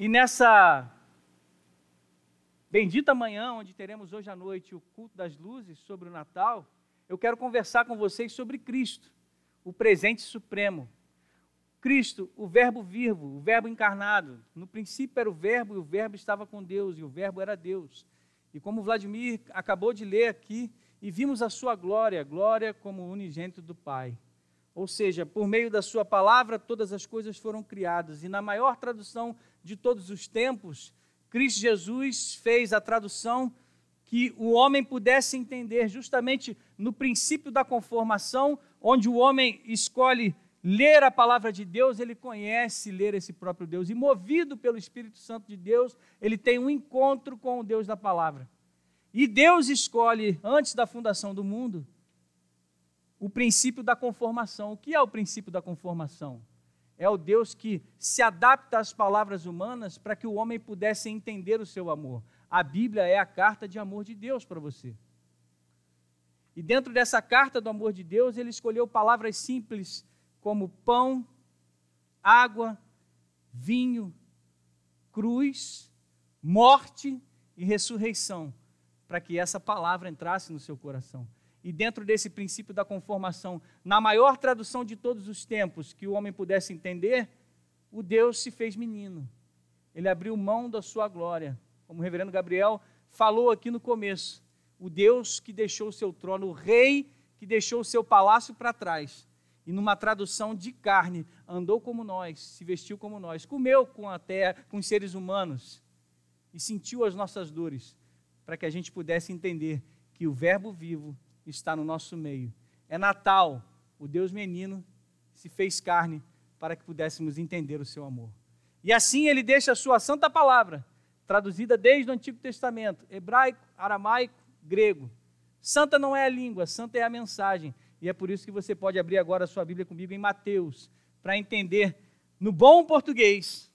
E nessa bendita manhã, onde teremos hoje à noite o culto das luzes sobre o Natal, eu quero conversar com vocês sobre Cristo, o presente supremo. Cristo, o Verbo vivo, o Verbo encarnado. No princípio era o Verbo e o Verbo estava com Deus e o Verbo era Deus. E como Vladimir acabou de ler aqui, e vimos a sua glória, glória como unigênito do Pai. Ou seja, por meio da sua palavra, todas as coisas foram criadas. E na maior tradução de todos os tempos, Cristo Jesus fez a tradução que o homem pudesse entender justamente no princípio da conformação, onde o homem escolhe ler a palavra de Deus, ele conhece ler esse próprio Deus. E movido pelo Espírito Santo de Deus, ele tem um encontro com o Deus da palavra. E Deus escolhe, antes da fundação do mundo, o princípio da conformação. O que é o princípio da conformação? É o Deus que se adapta às palavras humanas para que o homem pudesse entender o seu amor. A Bíblia é a carta de amor de Deus para você. E dentro dessa carta do amor de Deus, ele escolheu palavras simples como pão, água, vinho, cruz, morte e ressurreição, para que essa palavra entrasse no seu coração e dentro desse princípio da conformação, na maior tradução de todos os tempos que o homem pudesse entender, o Deus se fez menino. Ele abriu mão da sua glória, como o reverendo Gabriel falou aqui no começo. O Deus que deixou o seu trono, o rei que deixou o seu palácio para trás. E numa tradução de carne, andou como nós, se vestiu como nós, comeu com a terra, com os seres humanos e sentiu as nossas dores, para que a gente pudesse entender que o Verbo vivo está no nosso meio. É Natal, o Deus menino se fez carne para que pudéssemos entender o seu amor. E assim ele deixa a sua santa palavra, traduzida desde o Antigo Testamento, hebraico, aramaico, grego. Santa não é a língua, santa é a mensagem. E é por isso que você pode abrir agora a sua Bíblia comigo em Mateus, para entender no bom português.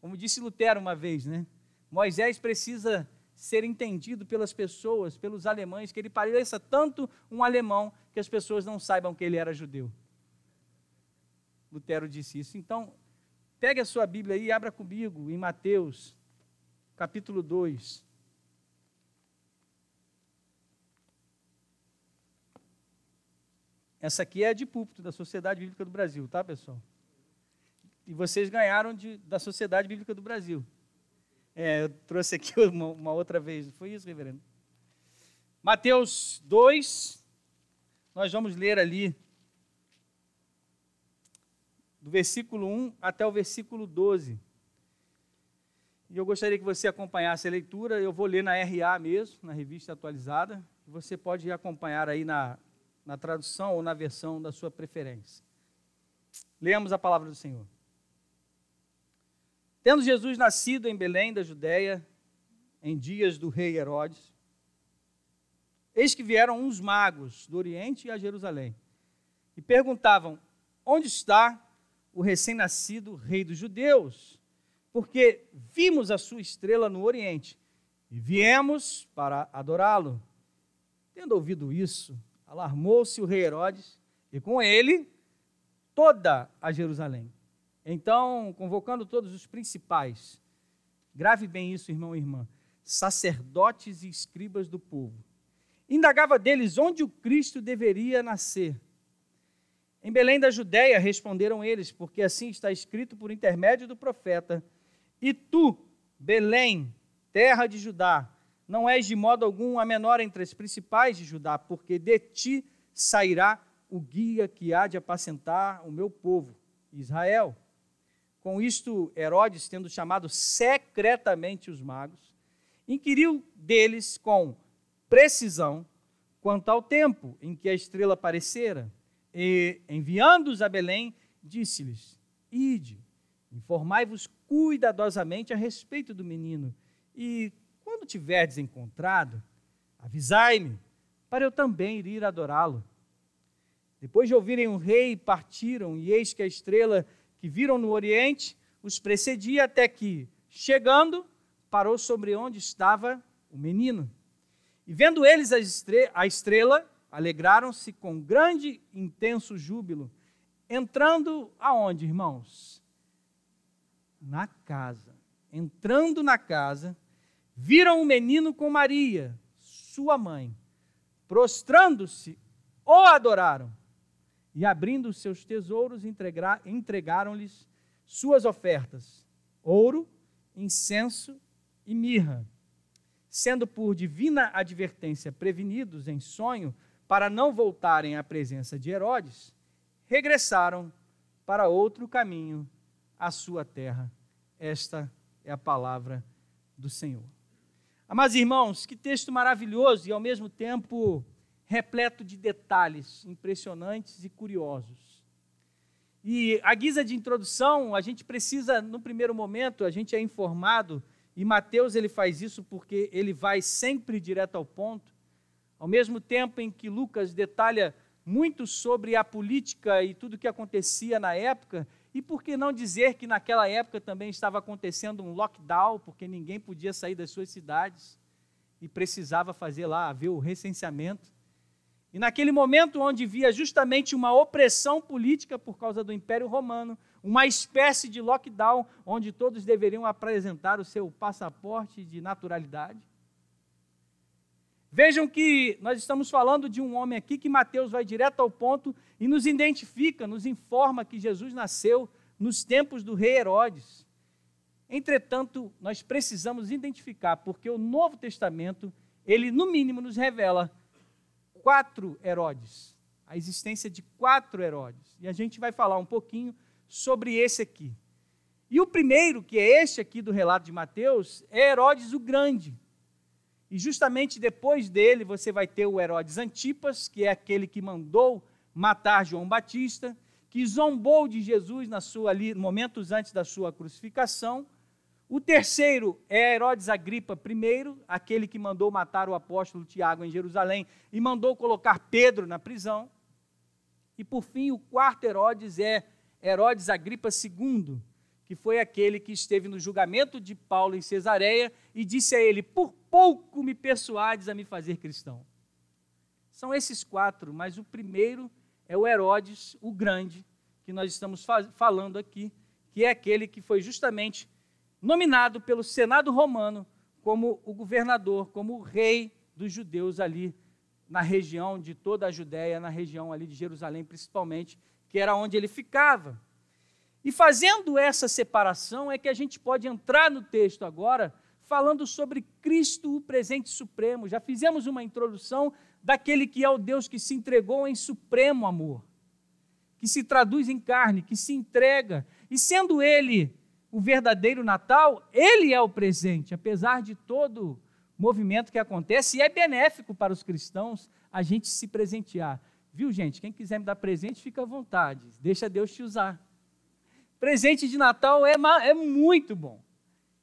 Como disse Lutero uma vez, né? Moisés precisa ser entendido pelas pessoas, pelos alemães, que ele pareça tanto um alemão que as pessoas não saibam que ele era judeu. Lutero disse isso. Então, pegue a sua Bíblia aí e abra comigo em Mateus, capítulo 2. Essa aqui é de púlpito da Sociedade Bíblica do Brasil, tá, pessoal? E vocês ganharam de, da Sociedade Bíblica do Brasil. É, eu trouxe aqui uma, uma outra vez. Foi isso, reverendo? Mateus 2, nós vamos ler ali do versículo 1 até o versículo 12. E eu gostaria que você acompanhasse a leitura. Eu vou ler na RA mesmo, na revista atualizada. Você pode acompanhar aí na, na tradução ou na versão da sua preferência. Leamos a palavra do Senhor. Tendo Jesus nascido em Belém da Judéia, em dias do rei Herodes, eis que vieram uns magos do Oriente a Jerusalém e perguntavam: Onde está o recém-nascido rei dos judeus? Porque vimos a sua estrela no Oriente e viemos para adorá-lo. Tendo ouvido isso, alarmou-se o rei Herodes e com ele toda a Jerusalém. Então, convocando todos os principais, grave bem isso, irmão e irmã, sacerdotes e escribas do povo, indagava deles onde o Cristo deveria nascer. Em Belém da Judéia, responderam eles, porque assim está escrito por intermédio do profeta: E tu, Belém, terra de Judá, não és de modo algum a menor entre as principais de Judá, porque de ti sairá o guia que há de apacentar o meu povo, Israel. Com isto, Herodes, tendo chamado secretamente os magos, inquiriu deles com precisão quanto ao tempo em que a estrela aparecera, e, enviando-os a Belém, disse-lhes: Ide, informai-vos cuidadosamente a respeito do menino, e quando tiverdes encontrado, avisai-me, para eu também ir adorá-lo. Depois de ouvirem o rei, partiram, e eis que a estrela que viram no Oriente os precedia até que, chegando, parou sobre onde estava o menino. E vendo eles a estrela, alegraram-se com grande intenso júbilo, entrando aonde, irmãos? na casa. Entrando na casa, viram um menino com Maria, sua mãe. Prostrando-se, o adoraram. E abrindo seus tesouros, entregaram-lhes suas ofertas: ouro, incenso e mirra. Sendo por divina advertência prevenidos em sonho para não voltarem à presença de Herodes, regressaram para outro caminho, à sua terra. Esta é a palavra do Senhor. Amados irmãos, que texto maravilhoso e ao mesmo tempo repleto de detalhes impressionantes e curiosos. E a guisa de introdução, a gente precisa, no primeiro momento, a gente é informado, e Mateus ele faz isso porque ele vai sempre direto ao ponto, ao mesmo tempo em que Lucas detalha muito sobre a política e tudo o que acontecia na época, e por que não dizer que naquela época também estava acontecendo um lockdown, porque ninguém podia sair das suas cidades e precisava fazer lá, haver o recenseamento. E naquele momento onde via justamente uma opressão política por causa do Império Romano, uma espécie de lockdown onde todos deveriam apresentar o seu passaporte de naturalidade, Vejam que nós estamos falando de um homem aqui que Mateus vai direto ao ponto e nos identifica, nos informa que Jesus nasceu nos tempos do rei Herodes. Entretanto, nós precisamos identificar, porque o Novo Testamento, ele no mínimo nos revela quatro Herodes, a existência de quatro Herodes. E a gente vai falar um pouquinho sobre esse aqui. E o primeiro, que é este aqui do relato de Mateus, é Herodes o Grande. E justamente depois dele você vai ter o Herodes Antipas, que é aquele que mandou matar João Batista, que zombou de Jesus na sua ali, momentos antes da sua crucificação. O terceiro é Herodes Agripa I, aquele que mandou matar o apóstolo Tiago em Jerusalém e mandou colocar Pedro na prisão. E por fim, o quarto Herodes é Herodes Agripa II, que foi aquele que esteve no julgamento de Paulo em Cesareia e disse a ele: Por pouco me persuades a me fazer cristão. São esses quatro, mas o primeiro é o Herodes, o Grande, que nós estamos falando aqui, que é aquele que foi justamente nominado pelo Senado romano como o governador, como o rei dos judeus ali na região de toda a Judéia, na região ali de Jerusalém principalmente, que era onde ele ficava. E fazendo essa separação é que a gente pode entrar no texto agora, falando sobre Cristo, o presente supremo. Já fizemos uma introdução daquele que é o Deus que se entregou em supremo amor, que se traduz em carne, que se entrega. E sendo ele o verdadeiro Natal, ele é o presente, apesar de todo movimento que acontece, e é benéfico para os cristãos a gente se presentear. Viu, gente? Quem quiser me dar presente, fica à vontade. Deixa Deus te usar. Presente de Natal é, é muito bom.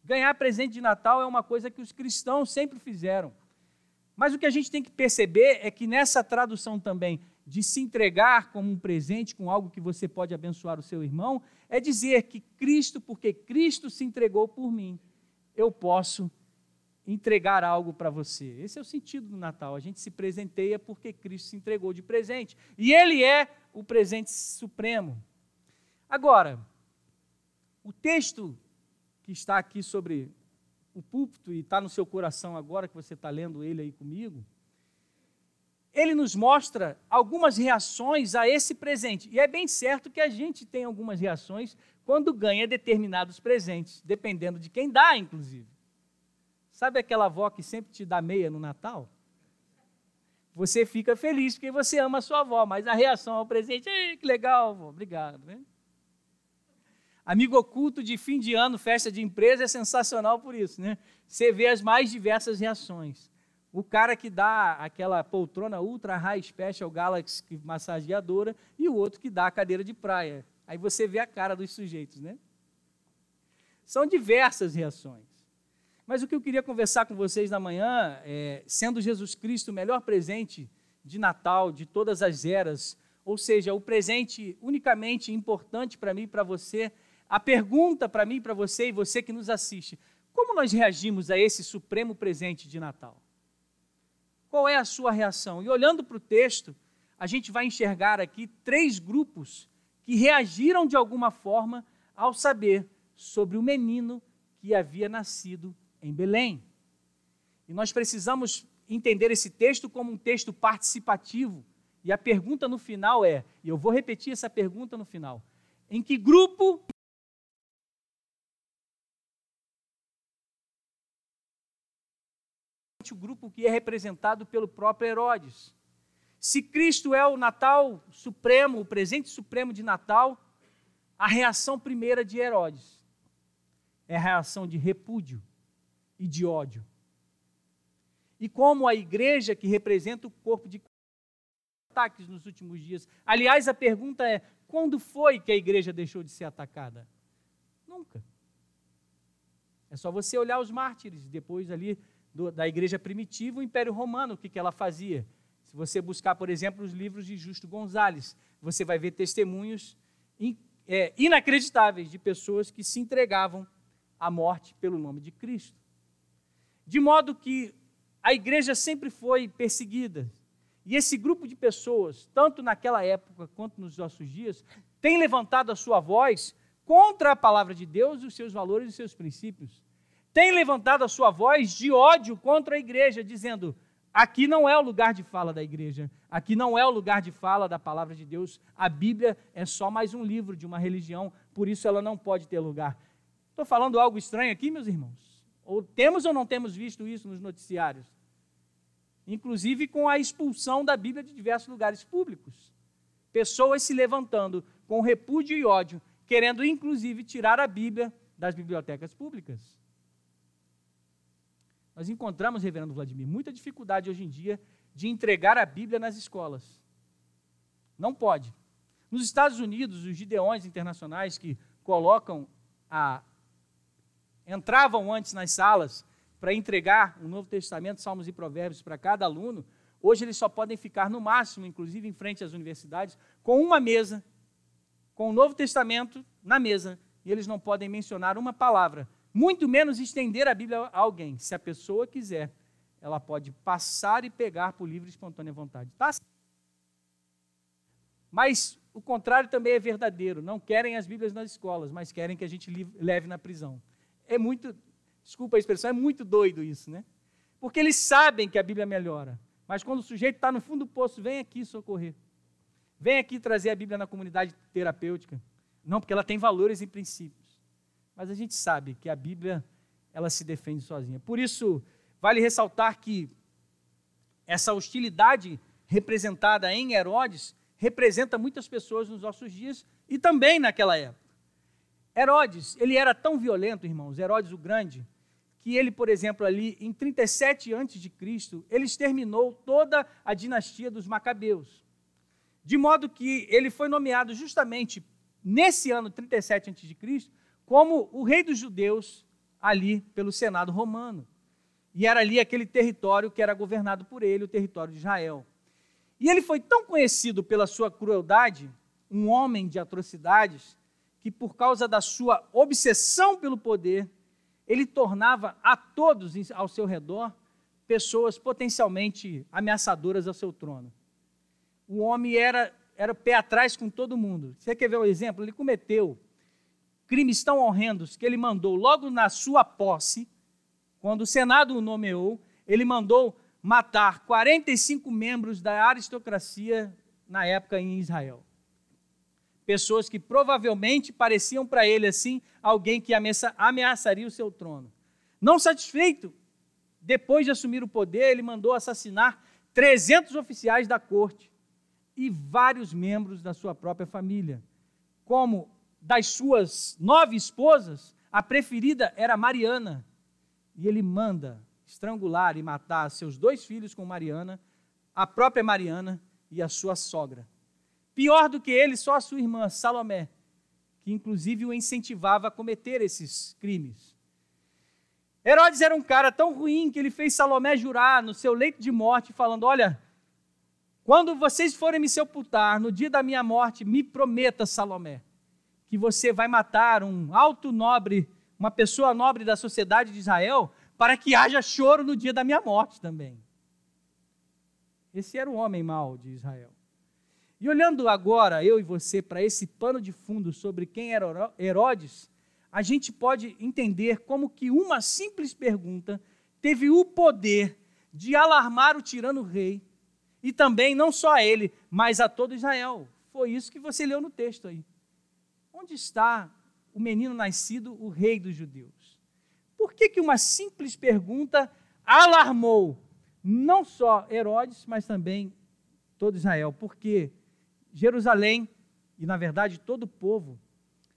Ganhar presente de Natal é uma coisa que os cristãos sempre fizeram. Mas o que a gente tem que perceber é que nessa tradução também de se entregar como um presente, com algo que você pode abençoar o seu irmão, é dizer que Cristo, porque Cristo se entregou por mim, eu posso entregar algo para você. Esse é o sentido do Natal. A gente se presenteia porque Cristo se entregou de presente. E Ele é o presente supremo. Agora, o texto que está aqui sobre o púlpito e está no seu coração agora que você está lendo ele aí comigo, ele nos mostra algumas reações a esse presente. E é bem certo que a gente tem algumas reações quando ganha determinados presentes, dependendo de quem dá, inclusive. Sabe aquela avó que sempre te dá meia no Natal? Você fica feliz porque você ama a sua avó, mas a reação ao presente, que legal, avó, obrigado. Né? Amigo oculto de fim de ano, festa de empresa, é sensacional por isso, né? Você vê as mais diversas reações. O cara que dá aquela poltrona Ultra High Special Galaxy massageadora e o outro que dá a cadeira de praia. Aí você vê a cara dos sujeitos, né? São diversas reações. Mas o que eu queria conversar com vocês na manhã, é, sendo Jesus Cristo o melhor presente de Natal de todas as eras, ou seja, o presente unicamente importante para mim e para você, a pergunta para mim, para você e você que nos assiste: como nós reagimos a esse supremo presente de Natal? Qual é a sua reação? E olhando para o texto, a gente vai enxergar aqui três grupos que reagiram de alguma forma ao saber sobre o menino que havia nascido em Belém. E nós precisamos entender esse texto como um texto participativo. E a pergunta no final é, e eu vou repetir essa pergunta no final: em que grupo o grupo que é representado pelo próprio Herodes. Se Cristo é o Natal supremo, o presente supremo de Natal, a reação primeira de Herodes é a reação de repúdio e de ódio. E como a igreja que representa o corpo de ataques nos últimos dias. Aliás, a pergunta é: quando foi que a igreja deixou de ser atacada? Nunca. É só você olhar os mártires, depois ali do, da igreja primitiva, o Império Romano, o que, que ela fazia. Se você buscar, por exemplo, os livros de Justo Gonzales, você vai ver testemunhos in, é, inacreditáveis de pessoas que se entregavam à morte pelo nome de Cristo. De modo que a igreja sempre foi perseguida. E esse grupo de pessoas, tanto naquela época quanto nos nossos dias, tem levantado a sua voz contra a palavra de Deus, os seus valores e seus princípios tem levantado a sua voz de ódio contra a igreja, dizendo: aqui não é o lugar de fala da igreja, aqui não é o lugar de fala da palavra de Deus, a Bíblia é só mais um livro de uma religião, por isso ela não pode ter lugar. Estou falando algo estranho aqui, meus irmãos? Ou temos ou não temos visto isso nos noticiários? Inclusive com a expulsão da Bíblia de diversos lugares públicos. Pessoas se levantando com repúdio e ódio, querendo inclusive tirar a Bíblia das bibliotecas públicas. Nós encontramos, reverendo Vladimir, muita dificuldade hoje em dia de entregar a Bíblia nas escolas. Não pode. Nos Estados Unidos, os gideões internacionais que colocam a entravam antes nas salas para entregar o Novo Testamento, Salmos e Provérbios para cada aluno, hoje eles só podem ficar no máximo, inclusive em frente às universidades, com uma mesa, com o Novo Testamento na mesa, e eles não podem mencionar uma palavra muito menos estender a Bíblia a alguém. Se a pessoa quiser, ela pode passar e pegar por livre e espontânea vontade. Tá? Mas o contrário também é verdadeiro. Não querem as Bíblias nas escolas, mas querem que a gente leve na prisão. É muito, desculpa a expressão, é muito doido isso, né? Porque eles sabem que a Bíblia melhora. Mas quando o sujeito está no fundo do poço, vem aqui socorrer. Vem aqui trazer a Bíblia na comunidade terapêutica. Não, porque ela tem valores e princípios. Mas a gente sabe que a Bíblia ela se defende sozinha. Por isso, vale ressaltar que essa hostilidade representada em Herodes representa muitas pessoas nos nossos dias e também naquela época. Herodes, ele era tão violento, irmãos, Herodes o Grande, que ele, por exemplo, ali em 37 a.C., ele exterminou toda a dinastia dos Macabeus. De modo que ele foi nomeado justamente nesse ano 37 a.C como o rei dos judeus ali pelo Senado romano. E era ali aquele território que era governado por ele, o território de Israel. E ele foi tão conhecido pela sua crueldade, um homem de atrocidades, que por causa da sua obsessão pelo poder, ele tornava a todos ao seu redor pessoas potencialmente ameaçadoras ao seu trono. O homem era, era pé atrás com todo mundo. Você quer ver o um exemplo? Ele cometeu crimes tão horrendos que ele mandou logo na sua posse, quando o Senado o nomeou, ele mandou matar 45 membros da aristocracia na época em Israel. Pessoas que provavelmente pareciam para ele assim alguém que ameaçaria o seu trono. Não satisfeito, depois de assumir o poder, ele mandou assassinar 300 oficiais da corte e vários membros da sua própria família, como das suas nove esposas, a preferida era Mariana. E ele manda estrangular e matar seus dois filhos com Mariana, a própria Mariana e a sua sogra. Pior do que ele, só a sua irmã, Salomé, que inclusive o incentivava a cometer esses crimes. Herodes era um cara tão ruim que ele fez Salomé jurar no seu leito de morte, falando: Olha, quando vocês forem me sepultar, no dia da minha morte, me prometa, Salomé, que você vai matar um alto nobre, uma pessoa nobre da sociedade de Israel, para que haja choro no dia da minha morte também. Esse era o homem mau de Israel. E olhando agora, eu e você, para esse pano de fundo sobre quem era Herodes, a gente pode entender como que uma simples pergunta teve o poder de alarmar o tirano rei e também não só a ele, mas a todo Israel. Foi isso que você leu no texto aí. Onde está o menino nascido, o rei dos judeus? Por que, que uma simples pergunta alarmou não só Herodes, mas também todo Israel? Porque Jerusalém, e na verdade todo o povo,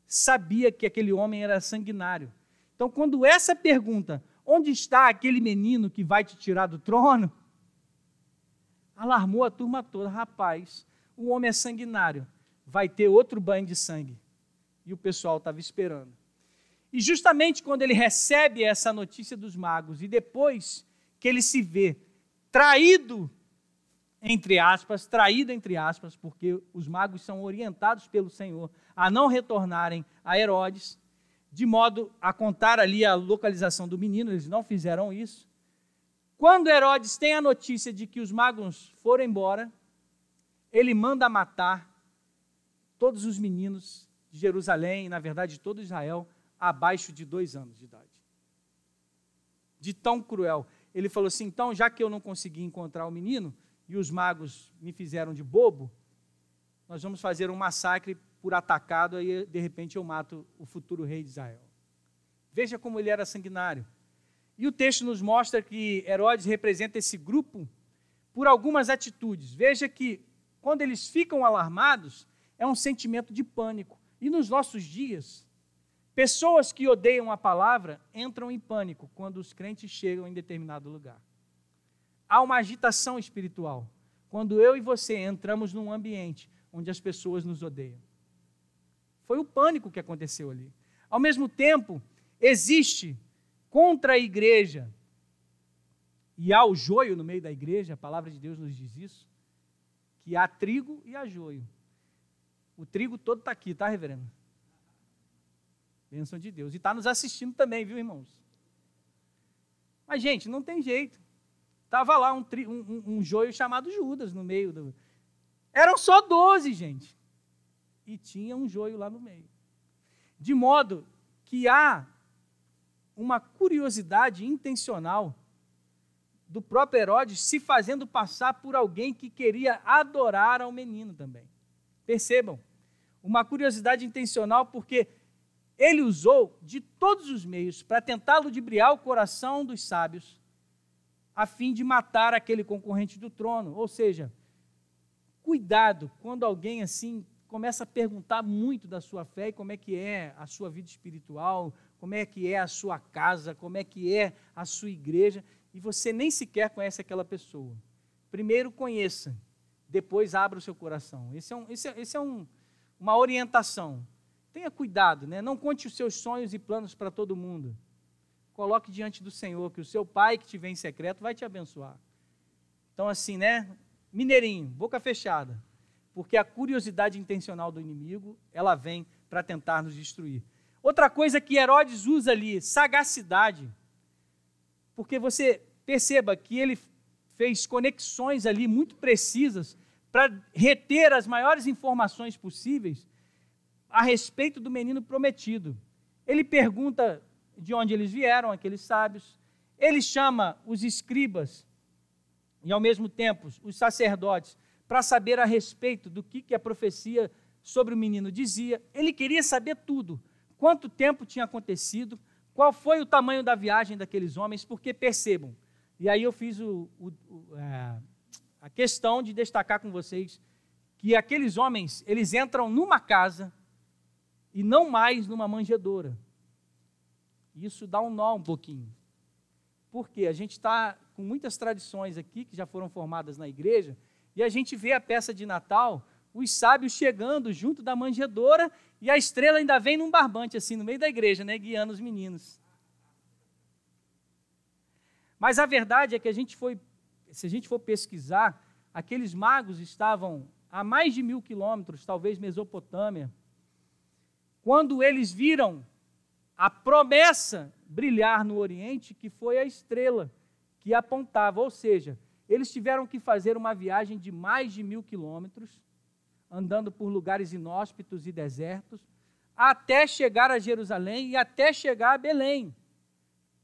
sabia que aquele homem era sanguinário. Então, quando essa pergunta, onde está aquele menino que vai te tirar do trono? Alarmou a turma toda. Rapaz, o homem é sanguinário, vai ter outro banho de sangue. E o pessoal estava esperando. E justamente quando ele recebe essa notícia dos magos, e depois que ele se vê traído, entre aspas, traído entre aspas, porque os magos são orientados pelo Senhor a não retornarem a Herodes, de modo a contar ali a localização do menino, eles não fizeram isso. Quando Herodes tem a notícia de que os magos foram embora, ele manda matar todos os meninos de Jerusalém, na verdade, de todo Israel, abaixo de dois anos de idade. De tão cruel. Ele falou assim: então, já que eu não consegui encontrar o menino e os magos me fizeram de bobo, nós vamos fazer um massacre por atacado, aí de repente eu mato o futuro rei de Israel. Veja como ele era sanguinário. E o texto nos mostra que Herodes representa esse grupo por algumas atitudes. Veja que quando eles ficam alarmados, é um sentimento de pânico. E nos nossos dias, pessoas que odeiam a palavra entram em pânico quando os crentes chegam em determinado lugar. Há uma agitação espiritual quando eu e você entramos num ambiente onde as pessoas nos odeiam. Foi o pânico que aconteceu ali. Ao mesmo tempo, existe contra a igreja, e há o joio no meio da igreja, a palavra de Deus nos diz isso, que há trigo e há joio. O trigo todo está aqui, tá, reverendo? Bênção de Deus. E está nos assistindo também, viu, irmãos? Mas, gente, não tem jeito. Estava lá um, tri, um, um, joio chamado Judas no meio do. Eram só doze, gente e tinha um joio lá no meio. De modo que há uma curiosidade intencional do próprio Herodes se fazendo passar por alguém que queria adorar ao menino também. Percebam, uma curiosidade intencional porque ele usou de todos os meios para tentar ludibriar o coração dos sábios, a fim de matar aquele concorrente do trono. Ou seja, cuidado quando alguém assim começa a perguntar muito da sua fé e como é que é a sua vida espiritual, como é que é a sua casa, como é que é a sua igreja, e você nem sequer conhece aquela pessoa. Primeiro conheça, depois abra o seu coração. Esse é, um, esse é, esse é um, uma orientação. Tenha cuidado, né? não conte os seus sonhos e planos para todo mundo. Coloque diante do Senhor, que o seu pai que te vem em secreto vai te abençoar. Então, assim, né? Mineirinho, boca fechada porque a curiosidade intencional do inimigo, ela vem para tentar nos destruir. Outra coisa que Herodes usa ali, sagacidade. Porque você perceba que ele fez conexões ali muito precisas para reter as maiores informações possíveis a respeito do menino prometido. Ele pergunta de onde eles vieram, aqueles sábios. Ele chama os escribas e, ao mesmo tempo, os sacerdotes para saber a respeito do que, que a profecia sobre o menino dizia. Ele queria saber tudo. Quanto tempo tinha acontecido, qual foi o tamanho da viagem daqueles homens, porque percebam. E aí eu fiz o, o, o, é, a questão de destacar com vocês que aqueles homens, eles entram numa casa e não mais numa manjedoura. Isso dá um nó um pouquinho. Porque a gente está com muitas tradições aqui que já foram formadas na igreja, e a gente vê a peça de Natal, os sábios chegando junto da manjedoura e a estrela ainda vem num barbante, assim, no meio da igreja, né, guiando os meninos. Mas a verdade é que a gente foi, se a gente for pesquisar, aqueles magos estavam a mais de mil quilômetros, talvez Mesopotâmia, quando eles viram a promessa brilhar no Oriente, que foi a estrela que apontava, ou seja, eles tiveram que fazer uma viagem de mais de mil quilômetros, andando por lugares inóspitos e desertos, até chegar a Jerusalém e até chegar a Belém.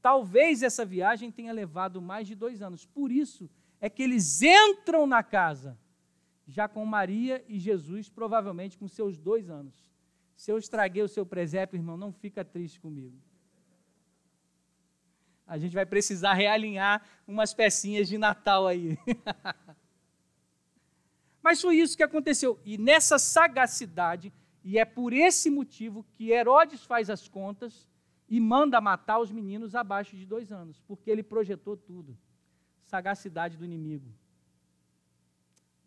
Talvez essa viagem tenha levado mais de dois anos. Por isso é que eles entram na casa, já com Maria e Jesus, provavelmente com seus dois anos. Se eu estraguei o seu presépio, irmão, não fica triste comigo. A gente vai precisar realinhar umas pecinhas de Natal aí. Mas foi isso que aconteceu. E nessa sagacidade, e é por esse motivo que Herodes faz as contas e manda matar os meninos abaixo de dois anos, porque ele projetou tudo. Sagacidade do inimigo.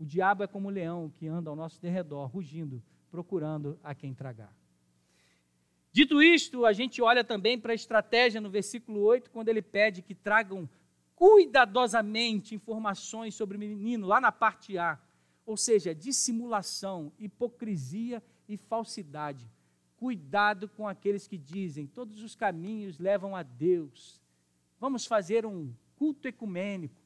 O diabo é como um leão que anda ao nosso derredor, rugindo, procurando a quem tragar. Dito isto, a gente olha também para a estratégia no versículo 8, quando ele pede que tragam cuidadosamente informações sobre o menino, lá na parte A. Ou seja, dissimulação, hipocrisia e falsidade. Cuidado com aqueles que dizem: todos os caminhos levam a Deus. Vamos fazer um culto ecumênico.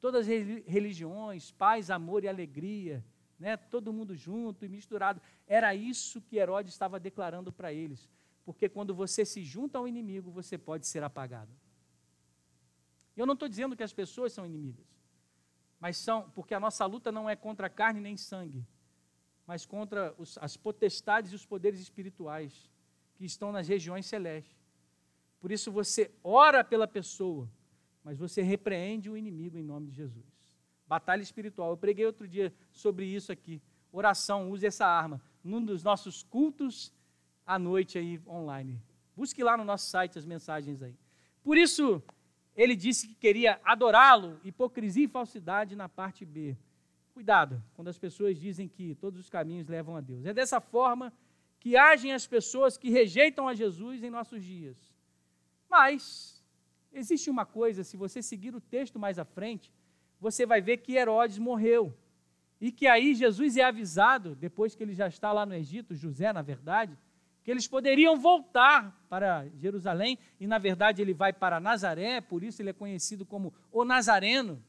Todas as religiões, paz, amor e alegria, né? todo mundo junto e misturado. Era isso que Herodes estava declarando para eles. Porque quando você se junta ao inimigo, você pode ser apagado. Eu não estou dizendo que as pessoas são inimigas, mas são, porque a nossa luta não é contra carne nem sangue, mas contra os, as potestades e os poderes espirituais que estão nas regiões celestes. Por isso você ora pela pessoa, mas você repreende o inimigo em nome de Jesus. Batalha espiritual. Eu preguei outro dia sobre isso aqui. Oração, use essa arma. Num dos nossos cultos à noite aí online. Busque lá no nosso site as mensagens aí. Por isso, ele disse que queria adorá-lo, hipocrisia e falsidade na parte B. Cuidado quando as pessoas dizem que todos os caminhos levam a Deus. É dessa forma que agem as pessoas que rejeitam a Jesus em nossos dias. Mas existe uma coisa, se você seguir o texto mais à frente, você vai ver que Herodes morreu. E que aí Jesus é avisado, depois que ele já está lá no Egito, José, na verdade, que eles poderiam voltar para Jerusalém, e na verdade ele vai para Nazaré, por isso ele é conhecido como o Nazareno.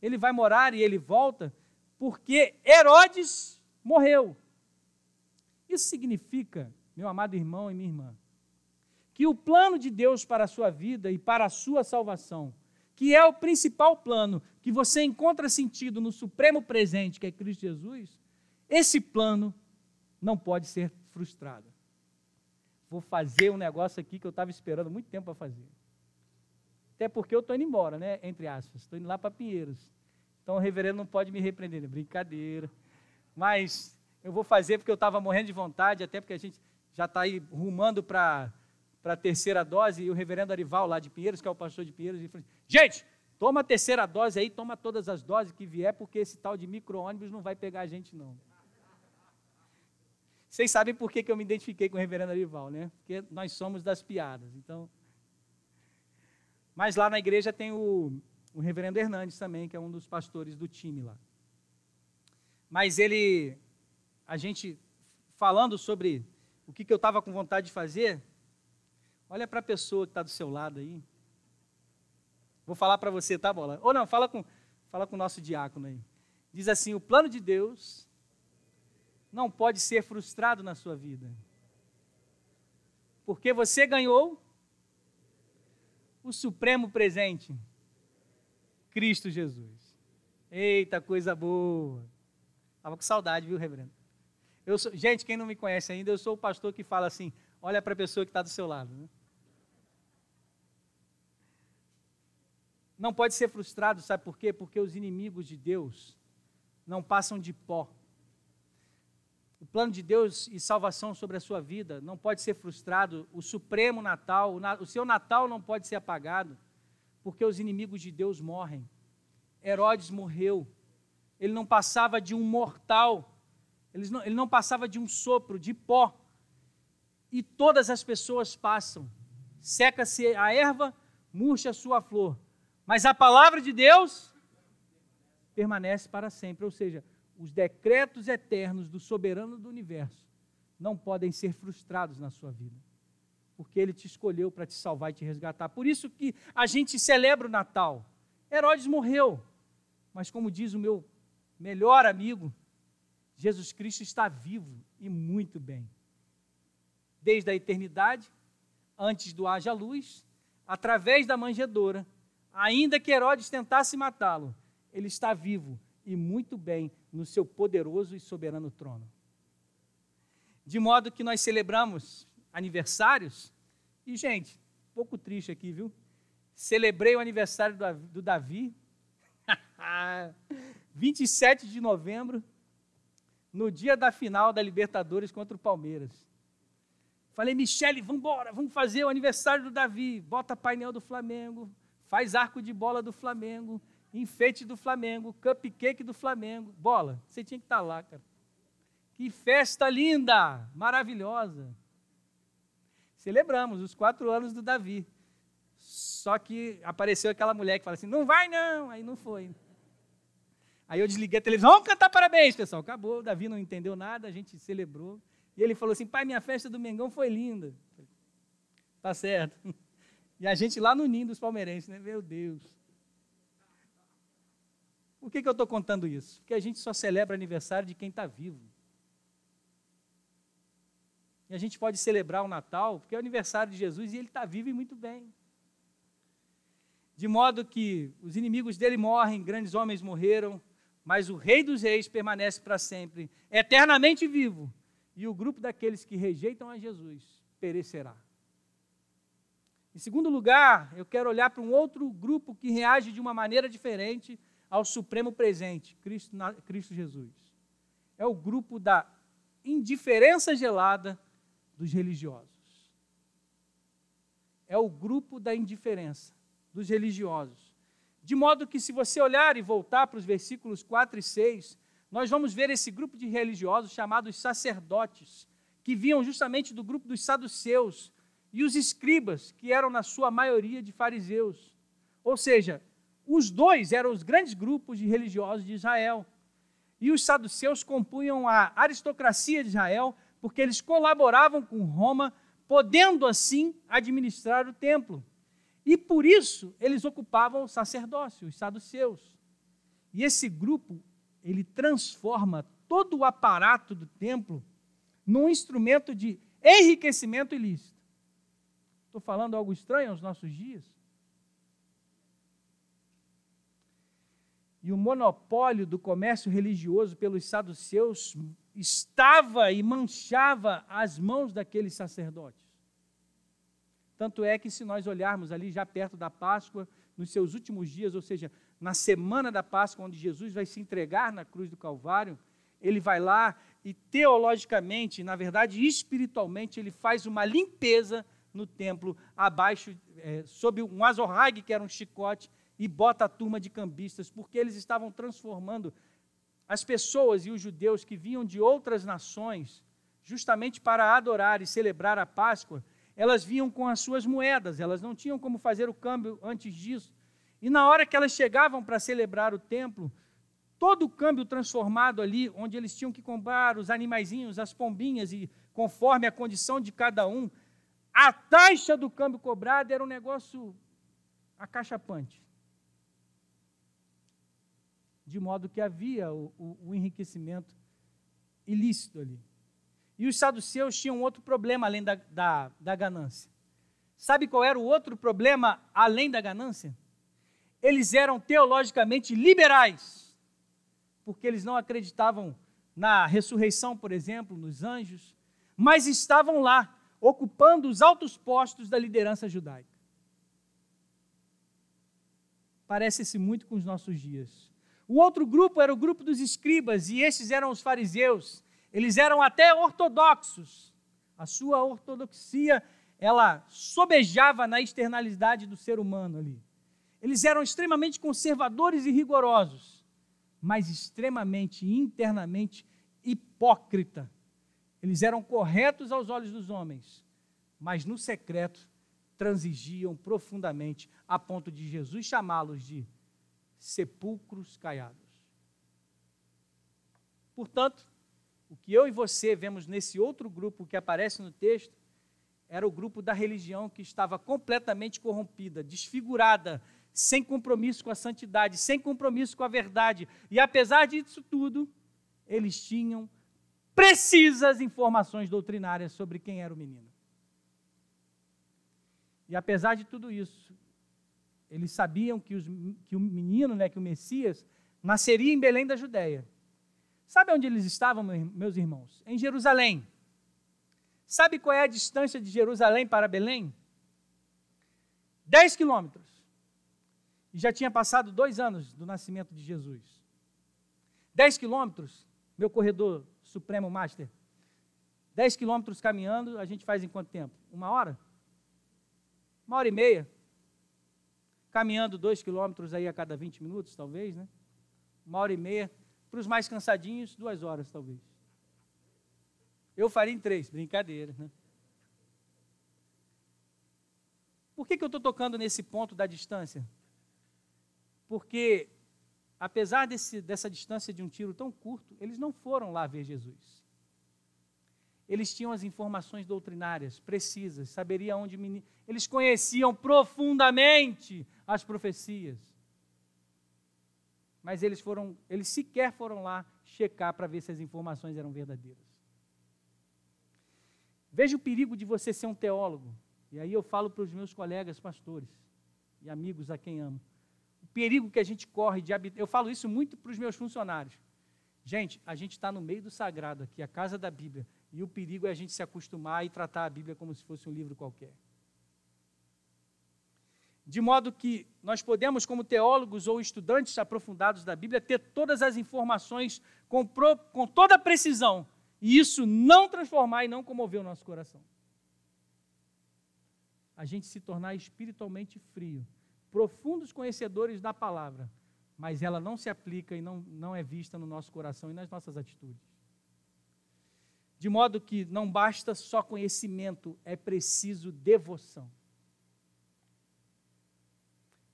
Ele vai morar e ele volta, porque Herodes morreu. Isso significa, meu amado irmão e minha irmã, que o plano de Deus para a sua vida e para a sua salvação, que é o principal plano que você encontra sentido no supremo presente, que é Cristo Jesus, esse plano não pode ser frustrado. Vou fazer um negócio aqui que eu estava esperando muito tempo para fazer. Até porque eu estou indo embora, né? Entre aspas. Estou indo lá para Pinheiros. Então o reverendo não pode me repreender, né? brincadeira. Mas eu vou fazer porque eu estava morrendo de vontade, até porque a gente já está aí rumando para a terceira dose, e o reverendo Arival, lá de Pinheiros, que é o pastor de Pinheiros, ele falou: gente, toma a terceira dose aí, toma todas as doses que vier, porque esse tal de micro-ônibus não vai pegar a gente, não. Vocês sabem por que, que eu me identifiquei com o reverendo Arival, né? Porque nós somos das piadas. Então. Mas lá na igreja tem o, o reverendo Hernandes também, que é um dos pastores do time lá. Mas ele, a gente falando sobre o que, que eu estava com vontade de fazer, olha para a pessoa que está do seu lado aí. Vou falar para você, tá, Bola? Ou não, fala com, fala com o nosso diácono aí. Diz assim: o plano de Deus não pode ser frustrado na sua vida. Porque você ganhou o supremo presente Cristo Jesus. Eita, coisa boa. Estava com saudade, viu, reverendo? Eu sou, gente, quem não me conhece ainda, eu sou o pastor que fala assim: olha para a pessoa que está do seu lado. Né? Não pode ser frustrado, sabe por quê? Porque os inimigos de Deus não passam de pó. O plano de Deus e salvação sobre a sua vida não pode ser frustrado. O supremo Natal, o seu Natal não pode ser apagado porque os inimigos de Deus morrem. Herodes morreu. Ele não passava de um mortal. Ele não, ele não passava de um sopro, de pó. E todas as pessoas passam. Seca-se a erva, murcha a sua flor. Mas a palavra de Deus permanece para sempre. Ou seja, os decretos eternos do soberano do universo não podem ser frustrados na sua vida porque ele te escolheu para te salvar e te resgatar. Por isso que a gente celebra o Natal. Herodes morreu, mas como diz o meu melhor amigo, Jesus Cristo está vivo e muito bem. desde a eternidade, antes do haja luz, através da manjedoura, ainda que Herodes tentasse matá-lo, ele está vivo e muito bem no seu poderoso e soberano trono. De modo que nós celebramos aniversários, e gente, pouco triste aqui, viu? Celebrei o aniversário do Davi, 27 de novembro, no dia da final da Libertadores contra o Palmeiras. Falei, Michele, vamos embora, vamos fazer o aniversário do Davi. Bota painel do Flamengo, faz arco de bola do Flamengo, enfeite do Flamengo, cupcake do Flamengo. Bola, você tinha que estar tá lá, cara. Que festa linda, maravilhosa. Celebramos os quatro anos do Davi. Só que apareceu aquela mulher que fala assim: não vai não, aí não foi. Aí eu desliguei a televisão, vamos cantar parabéns, pessoal. Acabou, o Davi não entendeu nada, a gente celebrou. E ele falou assim: pai, minha festa do Mengão foi linda. Tá certo. E a gente lá no ninho dos palmeirenses, né? Meu Deus. Por que, que eu estou contando isso? Porque a gente só celebra aniversário de quem está vivo. E a gente pode celebrar o Natal, porque é o aniversário de Jesus e ele está vivo e muito bem. De modo que os inimigos dele morrem, grandes homens morreram, mas o Rei dos Reis permanece para sempre, eternamente vivo, e o grupo daqueles que rejeitam a Jesus perecerá. Em segundo lugar, eu quero olhar para um outro grupo que reage de uma maneira diferente ao supremo presente, Cristo, Cristo Jesus. É o grupo da indiferença gelada dos religiosos. É o grupo da indiferença dos religiosos. De modo que, se você olhar e voltar para os versículos 4 e 6, nós vamos ver esse grupo de religiosos chamados sacerdotes, que vinham justamente do grupo dos saduceus, e os escribas, que eram, na sua maioria, de fariseus. Ou seja, os dois eram os grandes grupos de religiosos de Israel. E os saduceus compunham a aristocracia de Israel, porque eles colaboravam com Roma, podendo assim administrar o templo. E por isso eles ocupavam o sacerdócio, os saduceus. E esse grupo, ele transforma todo o aparato do templo num instrumento de enriquecimento ilícito. Estou falando algo estranho aos nossos dias? E o monopólio do comércio religioso pelos saduceus estava e manchava as mãos daqueles sacerdotes. Tanto é que, se nós olharmos ali já perto da Páscoa, nos seus últimos dias, ou seja, na semana da Páscoa, onde Jesus vai se entregar na cruz do Calvário, ele vai lá e teologicamente, na verdade espiritualmente, ele faz uma limpeza no templo, abaixo, é, sob um azorrague, que era um chicote, e bota a turma de cambistas, porque eles estavam transformando as pessoas e os judeus que vinham de outras nações, justamente para adorar e celebrar a Páscoa, elas vinham com as suas moedas, elas não tinham como fazer o câmbio antes disso. E na hora que elas chegavam para celebrar o templo, todo o câmbio transformado ali, onde eles tinham que comprar os animaizinhos, as pombinhas, e conforme a condição de cada um, a taxa do câmbio cobrado era um negócio acachapante. De modo que havia o, o, o enriquecimento ilícito ali. E os saduceus tinham outro problema além da, da, da ganância. Sabe qual era o outro problema além da ganância? Eles eram teologicamente liberais, porque eles não acreditavam na ressurreição, por exemplo, nos anjos, mas estavam lá, ocupando os altos postos da liderança judaica. Parece-se muito com os nossos dias. O outro grupo era o grupo dos escribas, e esses eram os fariseus. Eles eram até ortodoxos. A sua ortodoxia, ela sobejava na externalidade do ser humano ali. Eles eram extremamente conservadores e rigorosos, mas extremamente internamente hipócrita. Eles eram corretos aos olhos dos homens, mas no secreto transigiam profundamente a ponto de Jesus chamá-los de sepulcros caiados. Portanto, o que eu e você vemos nesse outro grupo que aparece no texto era o grupo da religião que estava completamente corrompida, desfigurada, sem compromisso com a santidade, sem compromisso com a verdade. E apesar disso tudo, eles tinham precisas informações doutrinárias sobre quem era o menino. E apesar de tudo isso, eles sabiam que, os, que o menino, né, que o Messias, nasceria em Belém da Judéia. Sabe onde eles estavam, meus irmãos? Em Jerusalém. Sabe qual é a distância de Jerusalém para Belém? Dez quilômetros. E já tinha passado dois anos do nascimento de Jesus. Dez quilômetros, meu corredor Supremo Master. Dez quilômetros caminhando, a gente faz em quanto tempo? Uma hora? Uma hora e meia. Caminhando dois quilômetros aí a cada 20 minutos, talvez, né? Uma hora e meia. Para os mais cansadinhos, duas horas, talvez. Eu faria em três, brincadeira, né? Por que, que eu estou tocando nesse ponto da distância? Porque, apesar desse, dessa distância de um tiro tão curto, eles não foram lá ver Jesus. Eles tinham as informações doutrinárias precisas, saberiam onde. Eles conheciam profundamente as profecias. Mas eles foram, eles sequer foram lá checar para ver se as informações eram verdadeiras. Veja o perigo de você ser um teólogo. E aí eu falo para os meus colegas pastores e amigos a quem amo. Perigo que a gente corre de habitar. Eu falo isso muito para os meus funcionários. Gente, a gente está no meio do sagrado aqui, a casa da Bíblia. E o perigo é a gente se acostumar e tratar a Bíblia como se fosse um livro qualquer. De modo que nós podemos, como teólogos ou estudantes aprofundados da Bíblia, ter todas as informações com, pro, com toda a precisão e isso não transformar e não comover o nosso coração. A gente se tornar espiritualmente frio, profundos conhecedores da palavra, mas ela não se aplica e não, não é vista no nosso coração e nas nossas atitudes. De modo que não basta só conhecimento, é preciso devoção.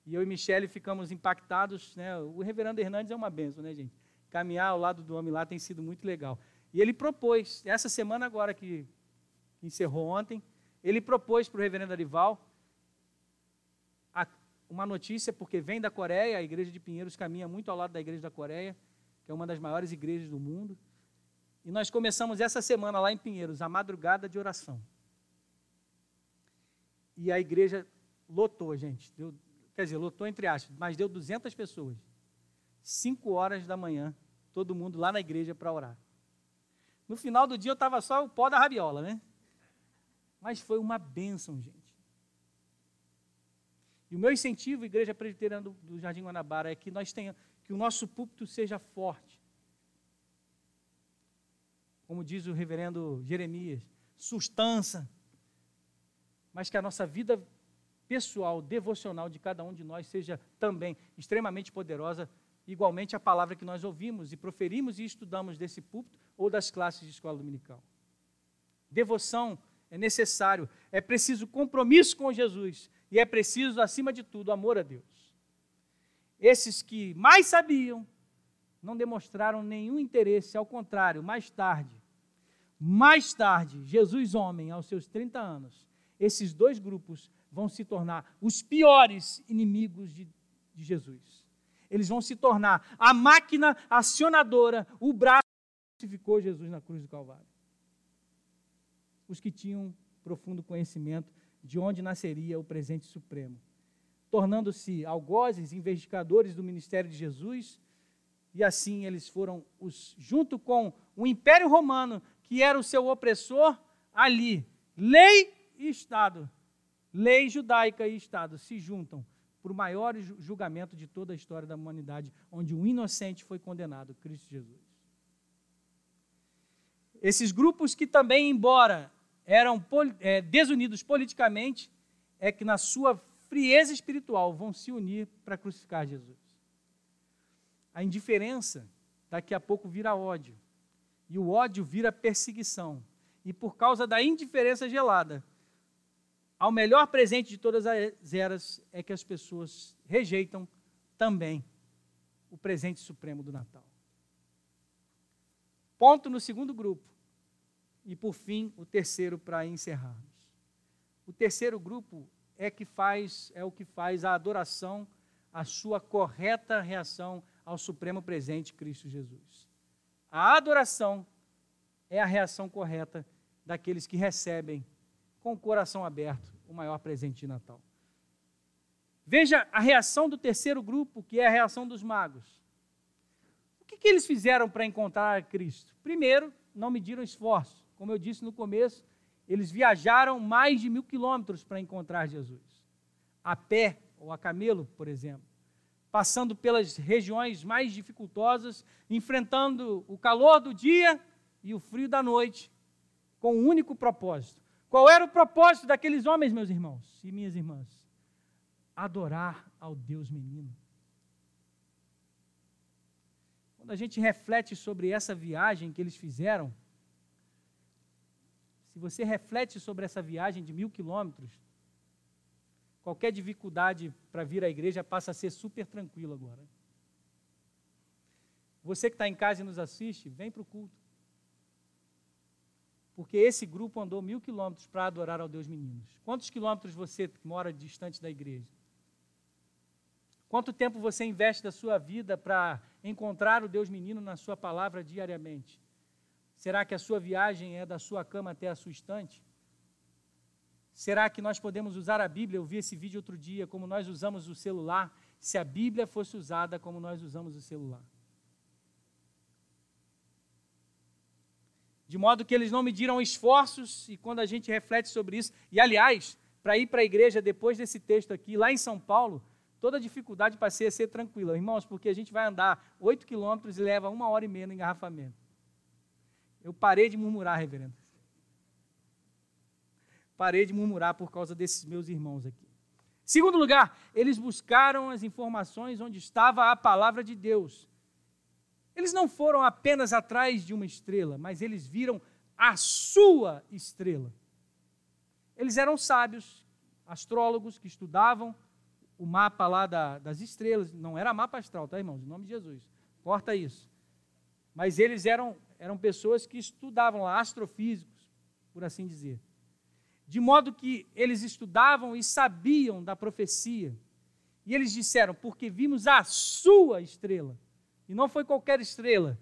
E eu e Michele ficamos impactados. Né? O reverendo Hernandes é uma benção, né, gente? Caminhar ao lado do homem lá tem sido muito legal. E ele propôs, essa semana agora que encerrou ontem, ele propôs para o reverendo Arival uma notícia, porque vem da Coreia, a igreja de Pinheiros caminha muito ao lado da igreja da Coreia, que é uma das maiores igrejas do mundo. E nós começamos essa semana lá em Pinheiros, a madrugada de oração. E a igreja lotou, gente. Deu, quer dizer, lotou entre aspas, mas deu 200 pessoas. Cinco horas da manhã, todo mundo lá na igreja para orar. No final do dia eu estava só o pó da rabiola, né? Mas foi uma bênção, gente. E o meu incentivo, Igreja Presbiteriana do, do Jardim Guanabara, é que nós tenhamos, que o nosso púlpito seja forte, como diz o reverendo Jeremias, sustância, mas que a nossa vida pessoal, devocional de cada um de nós seja também extremamente poderosa, igualmente a palavra que nós ouvimos e proferimos e estudamos desse púlpito ou das classes de escola dominical. Devoção é necessário, é preciso compromisso com Jesus e é preciso, acima de tudo, amor a Deus. Esses que mais sabiam não demonstraram nenhum interesse, ao contrário, mais tarde, mais tarde, Jesus, homem, aos seus 30 anos, esses dois grupos vão se tornar os piores inimigos de, de Jesus. Eles vão se tornar a máquina acionadora, o braço que crucificou Jesus na cruz do Calvário. Os que tinham profundo conhecimento de onde nasceria o presente supremo, tornando-se algozes, investigadores do ministério de Jesus, e assim eles foram, os, junto com o Império Romano, que era o seu opressor, ali, lei e Estado, lei judaica e Estado se juntam para o maior julgamento de toda a história da humanidade, onde um inocente foi condenado, Cristo Jesus. Esses grupos que também, embora eram é, desunidos politicamente, é que na sua frieza espiritual vão se unir para crucificar Jesus. A indiferença daqui a pouco vira ódio e o ódio vira perseguição. E por causa da indiferença gelada, ao melhor presente de todas as eras é que as pessoas rejeitam também o presente supremo do Natal. Ponto no segundo grupo. E por fim, o terceiro para encerrarmos. O terceiro grupo é que faz é o que faz a adoração, a sua correta reação ao supremo presente Cristo Jesus. A adoração é a reação correta daqueles que recebem com o coração aberto o maior presente de Natal. Veja a reação do terceiro grupo, que é a reação dos magos. O que, que eles fizeram para encontrar Cristo? Primeiro, não mediram esforço. Como eu disse no começo, eles viajaram mais de mil quilômetros para encontrar Jesus. A pé ou a camelo, por exemplo. Passando pelas regiões mais dificultosas, enfrentando o calor do dia e o frio da noite, com um único propósito. Qual era o propósito daqueles homens, meus irmãos e minhas irmãs? adorar ao Deus menino. Quando a gente reflete sobre essa viagem que eles fizeram, você reflete sobre essa viagem de mil quilômetros, qualquer dificuldade para vir à igreja passa a ser super tranquilo agora. Você que está em casa e nos assiste, vem para o culto. Porque esse grupo andou mil quilômetros para adorar ao Deus meninos. Quantos quilômetros você mora distante da igreja? Quanto tempo você investe da sua vida para encontrar o Deus menino na sua palavra diariamente? Será que a sua viagem é da sua cama até a sua estante? Será que nós podemos usar a Bíblia? Eu vi esse vídeo outro dia, como nós usamos o celular, se a Bíblia fosse usada como nós usamos o celular. De modo que eles não mediram esforços, e quando a gente reflete sobre isso, e aliás, para ir para a igreja depois desse texto aqui, lá em São Paulo, toda dificuldade passei a ser tranquila. Irmãos, porque a gente vai andar 8 quilômetros e leva uma hora e meia no engarrafamento. Eu parei de murmurar, reverendo. Parei de murmurar por causa desses meus irmãos aqui. Segundo lugar, eles buscaram as informações onde estava a palavra de Deus. Eles não foram apenas atrás de uma estrela, mas eles viram a sua estrela. Eles eram sábios, astrólogos que estudavam o mapa lá da, das estrelas. Não era mapa astral, tá, irmãos? Em nome de Jesus. Corta isso. Mas eles eram, eram pessoas que estudavam lá, astrofísicos, por assim dizer. De modo que eles estudavam e sabiam da profecia. E eles disseram: porque vimos a sua estrela. E não foi qualquer estrela.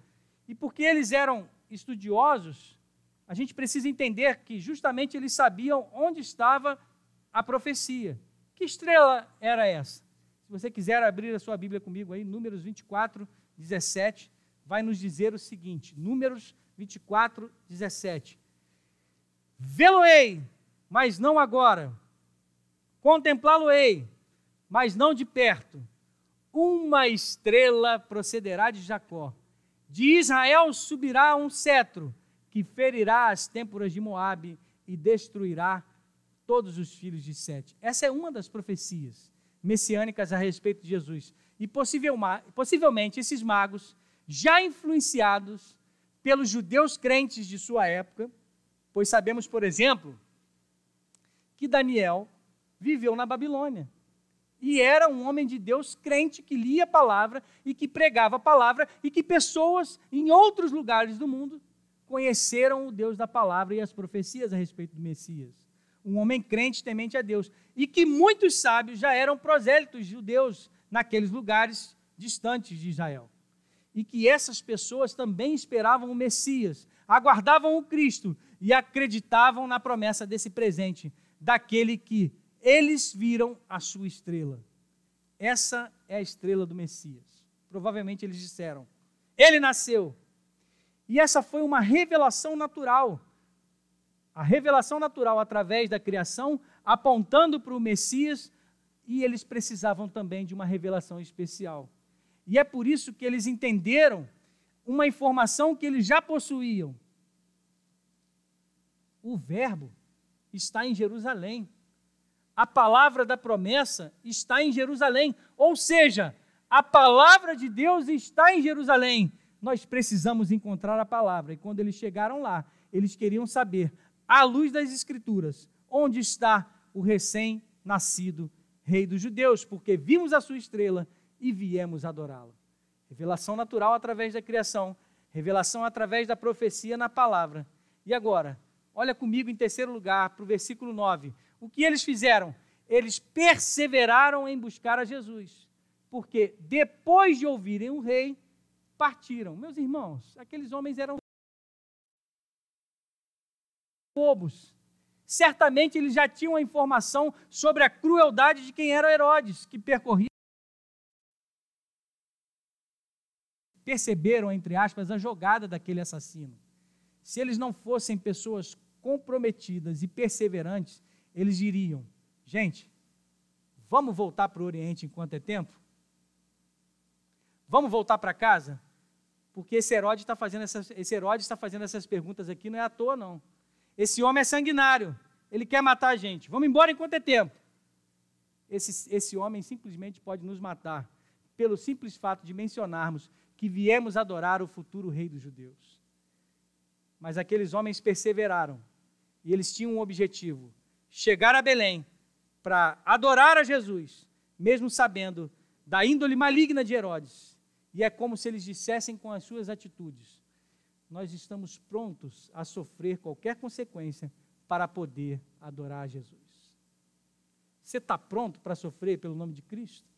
E porque eles eram estudiosos, a gente precisa entender que justamente eles sabiam onde estava a profecia. Que estrela era essa? Se você quiser abrir a sua Bíblia comigo aí, Números 24, 17, vai nos dizer o seguinte: Números 24, 17. Vê-lo-ei, mas não agora. Contemplá-lo-ei, mas não de perto. Uma estrela procederá de Jacó. De Israel subirá um cetro que ferirá as têmporas de Moabe e destruirá todos os filhos de Sete. Essa é uma das profecias messiânicas a respeito de Jesus. E possivelmente esses magos, já influenciados pelos judeus crentes de sua época, pois sabemos, por exemplo, que Daniel viveu na Babilônia. E era um homem de Deus crente que lia a palavra e que pregava a palavra e que pessoas em outros lugares do mundo conheceram o Deus da palavra e as profecias a respeito do Messias um homem crente temente a Deus, e que muitos sábios já eram prosélitos judeus naqueles lugares distantes de Israel. E que essas pessoas também esperavam o Messias, aguardavam o Cristo e acreditavam na promessa desse presente, daquele que eles viram a sua estrela. Essa é a estrela do Messias. Provavelmente eles disseram: Ele nasceu. E essa foi uma revelação natural a revelação natural através da criação, apontando para o Messias, e eles precisavam também de uma revelação especial. E é por isso que eles entenderam uma informação que eles já possuíam. O Verbo está em Jerusalém. A palavra da promessa está em Jerusalém. Ou seja, a palavra de Deus está em Jerusalém. Nós precisamos encontrar a palavra. E quando eles chegaram lá, eles queriam saber à luz das Escrituras, onde está o recém-nascido Rei dos Judeus, porque vimos a sua estrela e viemos adorá-la. Revelação natural através da criação, revelação através da profecia na palavra. E agora, olha comigo em terceiro lugar para o versículo 9. O que eles fizeram? Eles perseveraram em buscar a Jesus, porque depois de ouvirem o rei, partiram. Meus irmãos, aqueles homens eram bobos, Certamente eles já tinham a informação sobre a crueldade de quem era Herodes, que percorria. Perceberam, entre aspas, a jogada daquele assassino. Se eles não fossem pessoas comprometidas e perseverantes, eles diriam: gente, vamos voltar para o Oriente enquanto é tempo? Vamos voltar para casa? Porque esse Herodes está fazendo essas, está fazendo essas perguntas aqui, não é à toa, não. Esse homem é sanguinário, ele quer matar a gente. Vamos embora enquanto é tempo. Esse, esse homem simplesmente pode nos matar, pelo simples fato de mencionarmos que viemos adorar o futuro rei dos judeus. Mas aqueles homens perseveraram, e eles tinham um objetivo: chegar a Belém para adorar a Jesus, mesmo sabendo da índole maligna de Herodes. E é como se eles dissessem com as suas atitudes: nós estamos prontos a sofrer qualquer consequência para poder adorar a Jesus. Você está pronto para sofrer pelo nome de Cristo?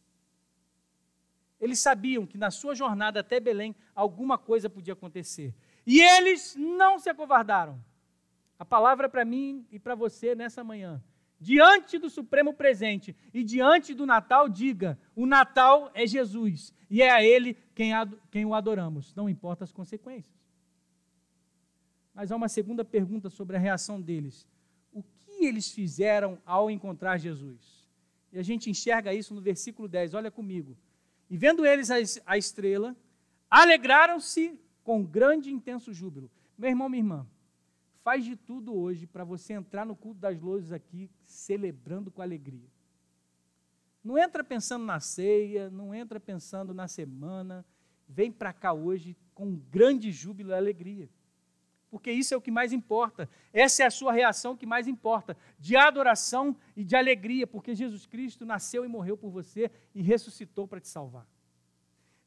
Eles sabiam que na sua jornada até Belém alguma coisa podia acontecer. E eles não se acovardaram. A palavra para mim e para você nessa manhã. Diante do Supremo presente e diante do Natal, diga: o Natal é Jesus e é a Ele quem, quem o adoramos, não importa as consequências. Mas há uma segunda pergunta sobre a reação deles. O que eles fizeram ao encontrar Jesus? E a gente enxerga isso no versículo 10, olha comigo. E vendo eles a estrela, alegraram-se com grande e intenso júbilo. Meu irmão, minha irmã, faz de tudo hoje para você entrar no culto das luzes aqui celebrando com alegria. Não entra pensando na ceia, não entra pensando na semana. Vem para cá hoje com grande júbilo e alegria porque isso é o que mais importa. Essa é a sua reação que mais importa, de adoração e de alegria, porque Jesus Cristo nasceu e morreu por você e ressuscitou para te salvar.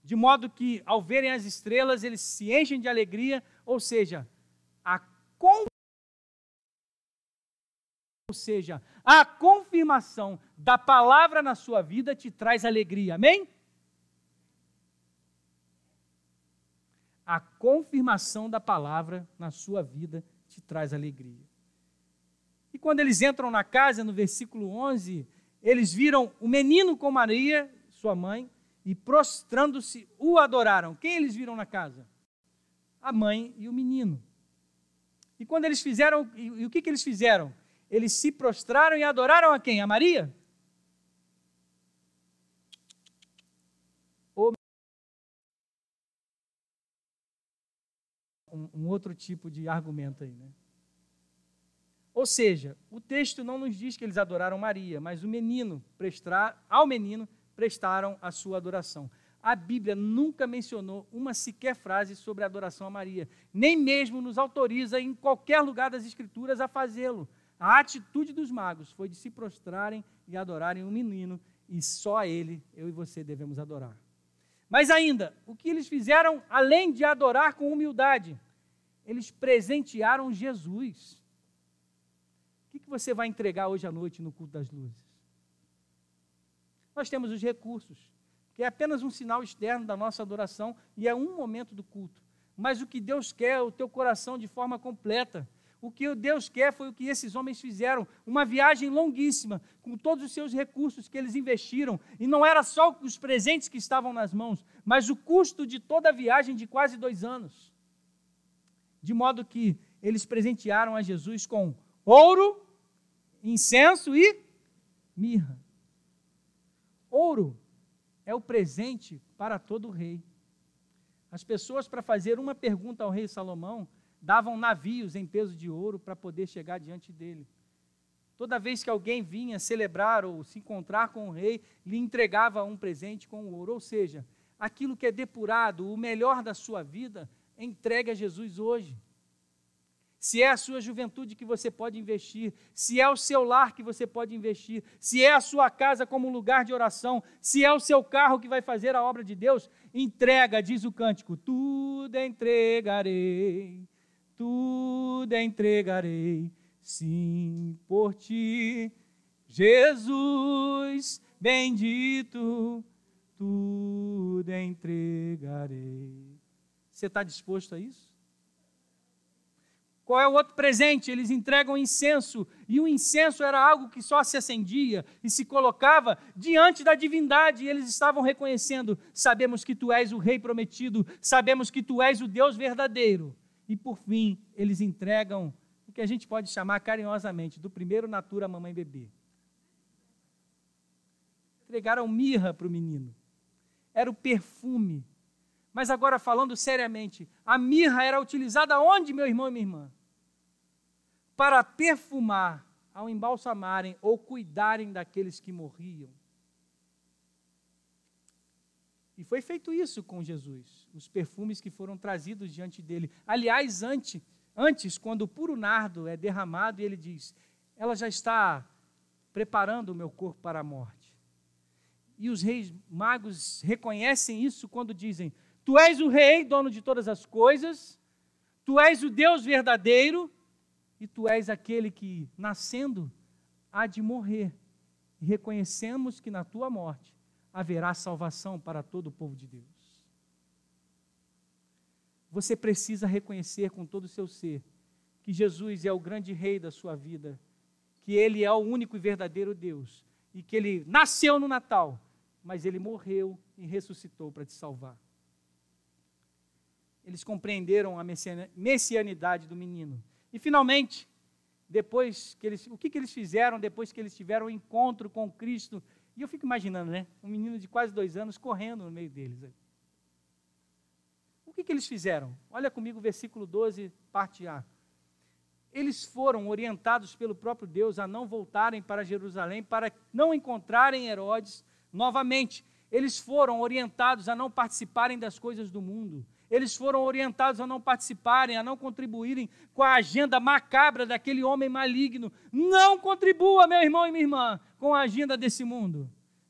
De modo que, ao verem as estrelas, eles se enchem de alegria, ou seja, a ou seja, a confirmação da palavra na sua vida te traz alegria. Amém? A confirmação da palavra na sua vida te traz alegria. E quando eles entram na casa, no versículo 11, eles viram o menino com Maria, sua mãe, e prostrando-se o adoraram. Quem eles viram na casa? A mãe e o menino. E quando eles fizeram, e, o que, que eles fizeram? Eles se prostraram e adoraram a quem? A Maria? Um, um outro tipo de argumento aí, né? Ou seja, o texto não nos diz que eles adoraram Maria, mas o menino prestar, ao menino prestaram a sua adoração. A Bíblia nunca mencionou uma sequer frase sobre a adoração a Maria, nem mesmo nos autoriza em qualquer lugar das Escrituras a fazê-lo. A atitude dos magos foi de se prostrarem e adorarem o um menino, e só a ele, eu e você, devemos adorar. Mas ainda, o que eles fizeram, além de adorar com humildade, eles presentearam Jesus. O que você vai entregar hoje à noite no culto das luzes? Nós temos os recursos, que é apenas um sinal externo da nossa adoração e é um momento do culto. Mas o que Deus quer é o teu coração de forma completa. O que Deus quer foi o que esses homens fizeram, uma viagem longuíssima, com todos os seus recursos que eles investiram, e não era só os presentes que estavam nas mãos, mas o custo de toda a viagem de quase dois anos. De modo que eles presentearam a Jesus com ouro, incenso e mirra. Ouro é o presente para todo rei. As pessoas, para fazer uma pergunta ao rei Salomão, davam navios em peso de ouro para poder chegar diante dele. Toda vez que alguém vinha celebrar ou se encontrar com o rei, lhe entregava um presente com ouro. Ou seja, aquilo que é depurado, o melhor da sua vida, entregue a Jesus hoje. Se é a sua juventude que você pode investir, se é o seu lar que você pode investir, se é a sua casa como lugar de oração, se é o seu carro que vai fazer a obra de Deus, entrega, diz o cântico: tudo entregarei tudo entregarei, sim, por ti. Jesus bendito, tudo entregarei. Você está disposto a isso? Qual é o outro presente? Eles entregam incenso, e o incenso era algo que só se acendia e se colocava diante da divindade, e eles estavam reconhecendo: sabemos que tu és o rei prometido, sabemos que tu és o Deus verdadeiro. E por fim, eles entregam o que a gente pode chamar carinhosamente do primeiro natura mamãe bebê. Entregaram mirra para o menino. Era o perfume mas agora falando seriamente, a mirra era utilizada onde, meu irmão e minha irmã? Para perfumar ao embalsamarem ou cuidarem daqueles que morriam. E foi feito isso com Jesus, os perfumes que foram trazidos diante dele. Aliás, antes, antes quando o puro nardo é derramado, ele diz: Ela já está preparando o meu corpo para a morte. E os reis magos reconhecem isso quando dizem: Tu és o rei, dono de todas as coisas, tu és o Deus verdadeiro e tu és aquele que, nascendo, há de morrer. E reconhecemos que na tua morte haverá salvação para todo o povo de Deus. Você precisa reconhecer com todo o seu ser que Jesus é o grande rei da sua vida, que ele é o único e verdadeiro Deus e que ele nasceu no Natal, mas ele morreu e ressuscitou para te salvar eles compreenderam a messianidade do menino. E finalmente, depois que eles, o que, que eles fizeram depois que eles tiveram o um encontro com Cristo? E eu fico imaginando, né? Um menino de quase dois anos correndo no meio deles. O que, que eles fizeram? Olha comigo o versículo 12, parte A. Eles foram orientados pelo próprio Deus a não voltarem para Jerusalém, para não encontrarem Herodes novamente. Eles foram orientados a não participarem das coisas do mundo eles foram orientados a não participarem, a não contribuírem com a agenda macabra daquele homem maligno. Não contribua, meu irmão e minha irmã, com a agenda desse mundo,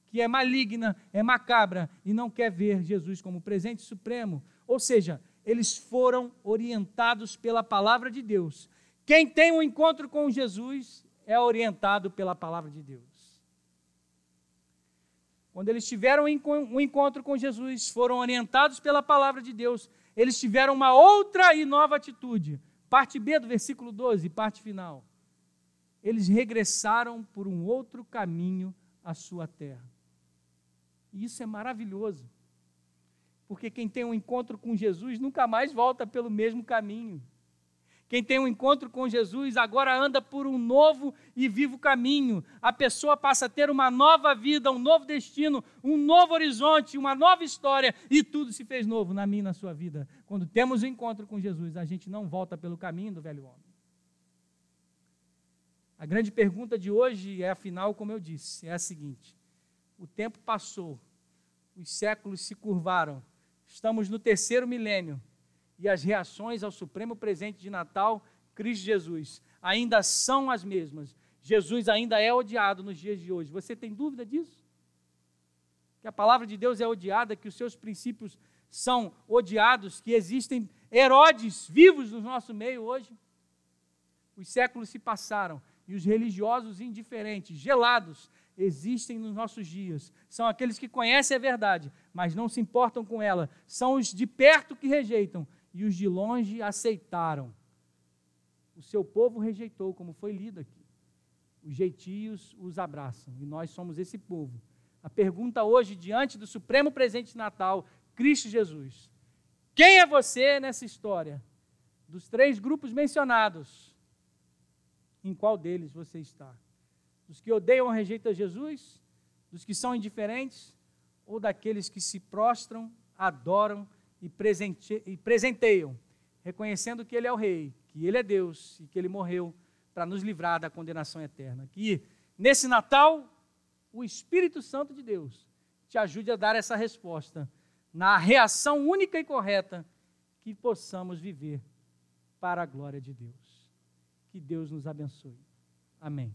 que é maligna, é macabra e não quer ver Jesus como presente supremo. Ou seja, eles foram orientados pela palavra de Deus. Quem tem um encontro com Jesus é orientado pela palavra de Deus. Quando eles tiveram um encontro com Jesus, foram orientados pela palavra de Deus, eles tiveram uma outra e nova atitude. Parte B do versículo 12, parte final. Eles regressaram por um outro caminho à sua terra. E isso é maravilhoso. Porque quem tem um encontro com Jesus nunca mais volta pelo mesmo caminho. Quem tem um encontro com Jesus agora anda por um novo e vivo caminho. A pessoa passa a ter uma nova vida, um novo destino, um novo horizonte, uma nova história e tudo se fez novo na minha e na sua vida. Quando temos um encontro com Jesus, a gente não volta pelo caminho do velho homem. A grande pergunta de hoje é, afinal, como eu disse, é a seguinte: o tempo passou, os séculos se curvaram, estamos no terceiro milênio e as reações ao supremo presente de Natal, Cristo Jesus, ainda são as mesmas. Jesus ainda é odiado nos dias de hoje. Você tem dúvida disso? Que a palavra de Deus é odiada, que os seus princípios são odiados, que existem Herodes vivos no nosso meio hoje? Os séculos se passaram e os religiosos indiferentes, gelados, existem nos nossos dias. São aqueles que conhecem a verdade, mas não se importam com ela. São os de perto que rejeitam e os de longe aceitaram. O seu povo rejeitou, como foi lido aqui. Os jeitios os abraçam, e nós somos esse povo. A pergunta hoje, diante do supremo presente de Natal, Cristo Jesus: quem é você nessa história? Dos três grupos mencionados, em qual deles você está? Dos que odeiam ou rejeitam Jesus? Dos que são indiferentes? Ou daqueles que se prostram, adoram e, presente, e presenteiam, reconhecendo que Ele é o Rei, que Ele é Deus e que Ele morreu para nos livrar da condenação eterna. Que nesse Natal, o Espírito Santo de Deus te ajude a dar essa resposta na reação única e correta que possamos viver para a glória de Deus. Que Deus nos abençoe. Amém.